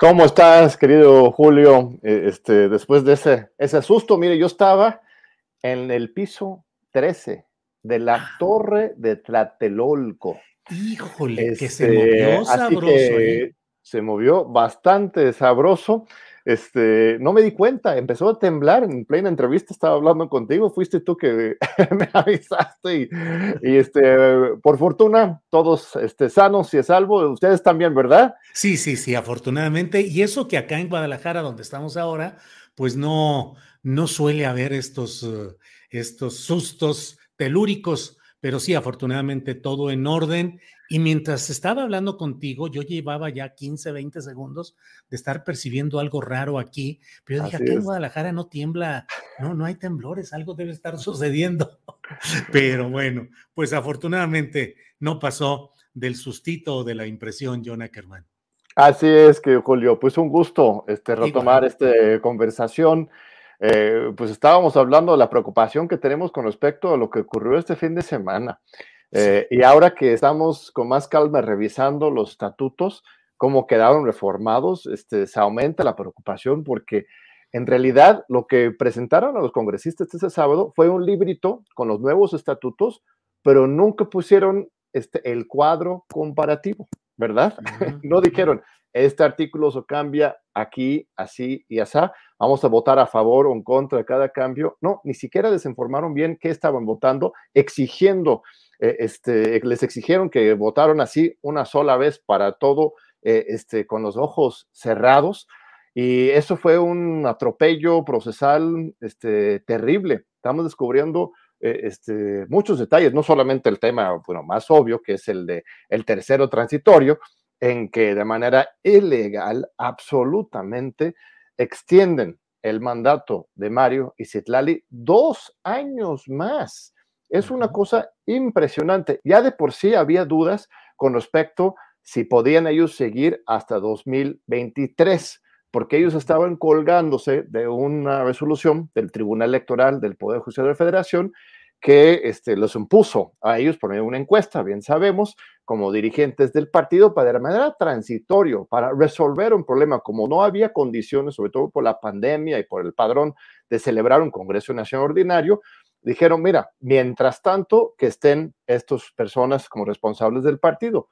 ¿Cómo estás, querido Julio? Eh, este, después de ese, ese susto, mire, yo estaba en el piso 13 de la ah. torre de Tlatelolco. Híjole, que se movió este, sabroso. ¿eh? Se movió bastante sabroso. Este, no me di cuenta, empezó a temblar en plena entrevista, estaba hablando contigo, fuiste tú que me avisaste y, este, por fortuna, todos este, sanos y a salvo, ustedes también, ¿verdad? Sí, sí, sí, afortunadamente, y eso que acá en Guadalajara, donde estamos ahora, pues no, no suele haber estos, uh, estos sustos telúricos, pero sí, afortunadamente todo en orden y mientras estaba hablando contigo, yo llevaba ya 15, 20 segundos de estar percibiendo algo raro aquí, pero yo dije, aquí en Guadalajara no tiembla, no, no hay temblores, algo debe estar sucediendo. Pero bueno, pues afortunadamente no pasó del sustito o de la impresión, John Ackerman. Así es que, Julio, pues un gusto este, retomar esta conversación. Eh, pues estábamos hablando de la preocupación que tenemos con respecto a lo que ocurrió este fin de semana. Eh, y ahora que estamos con más calma revisando los estatutos, cómo quedaron reformados, este, se aumenta la preocupación porque en realidad lo que presentaron a los congresistas este sábado fue un librito con los nuevos estatutos, pero nunca pusieron este, el cuadro comparativo, ¿verdad? no dijeron, este artículo se cambia aquí, así y así, vamos a votar a favor o en contra de cada cambio. No, ni siquiera desinformaron bien qué estaban votando, exigiendo eh, este, les exigieron que votaron así una sola vez para todo, eh, este, con los ojos cerrados. Y eso fue un atropello procesal este, terrible. Estamos descubriendo eh, este, muchos detalles, no solamente el tema bueno, más obvio, que es el de el tercero transitorio, en que de manera ilegal, absolutamente, extienden el mandato de Mario y Citlali dos años más. Es una cosa impresionante. Ya de por sí había dudas con respecto si podían ellos seguir hasta 2023, porque ellos estaban colgándose de una resolución del Tribunal Electoral del Poder Judicial de la Federación que este, los impuso a ellos por medio de una encuesta, bien sabemos, como dirigentes del partido, para de manera transitorio, para resolver un problema, como no había condiciones, sobre todo por la pandemia y por el padrón de celebrar un Congreso Nacional Ordinario, dijeron, mira, mientras tanto que estén estas personas como responsables del partido,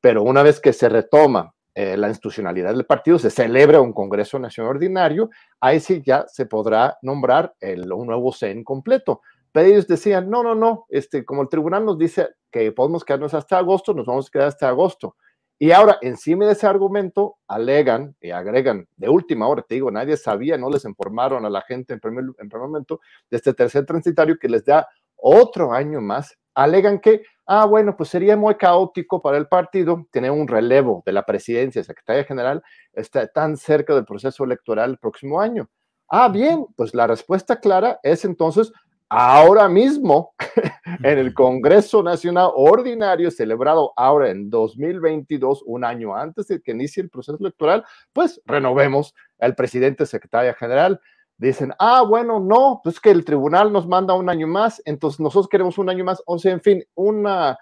pero una vez que se retoma eh, la institucionalidad del partido, se celebra un Congreso Nacional Ordinario, ahí sí ya se podrá nombrar el, un nuevo CEN completo. Pero ellos decían, no, no, no, este, como el tribunal nos dice que podemos quedarnos hasta agosto, nos vamos a quedar hasta agosto. Y ahora, encima de ese argumento, alegan y agregan de última hora, te digo, nadie sabía, no les informaron a la gente en primer, en primer momento de este tercer transitario que les da otro año más. Alegan que, ah, bueno, pues sería muy caótico para el partido tener un relevo de la presidencia, secretaria general, está tan cerca del proceso electoral el próximo año. Ah, bien, pues la respuesta clara es entonces ahora mismo en el Congreso Nacional Ordinario celebrado ahora en 2022, un año antes de que inicie el proceso electoral, pues renovemos al presidente secretaria general. Dicen, ah, bueno, no, pues que el tribunal nos manda un año más, entonces nosotros queremos un año más, o sea, en fin, una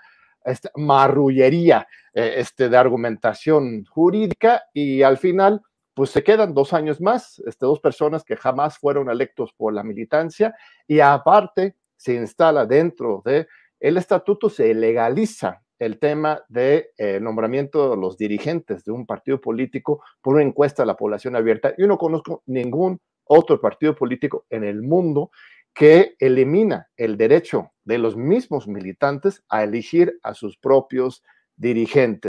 esta marrullería eh, este, de argumentación jurídica y al final pues se quedan dos años más, este, dos personas que jamás fueron electos por la militancia y aparte se instala dentro de el estatuto, se legaliza el tema de eh, nombramiento de los dirigentes de un partido político por una encuesta a la población abierta. Yo no conozco ningún otro partido político en el mundo que elimina el derecho de los mismos militantes a elegir a sus propios dirigentes.